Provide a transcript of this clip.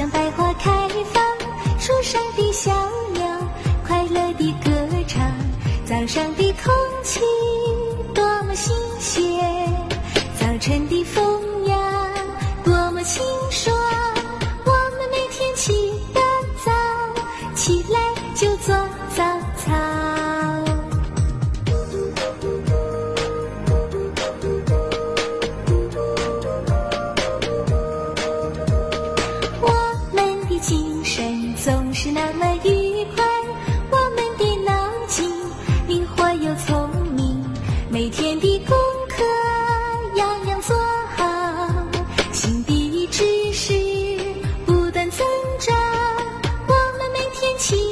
像百花开放，树上的小鸟快乐的歌唱，早上的空气多么新鲜，早晨的风。是那么愉快，我们的脑筋灵活又聪明，每天的功课样样做好，新的知识不断增长，我们每天起。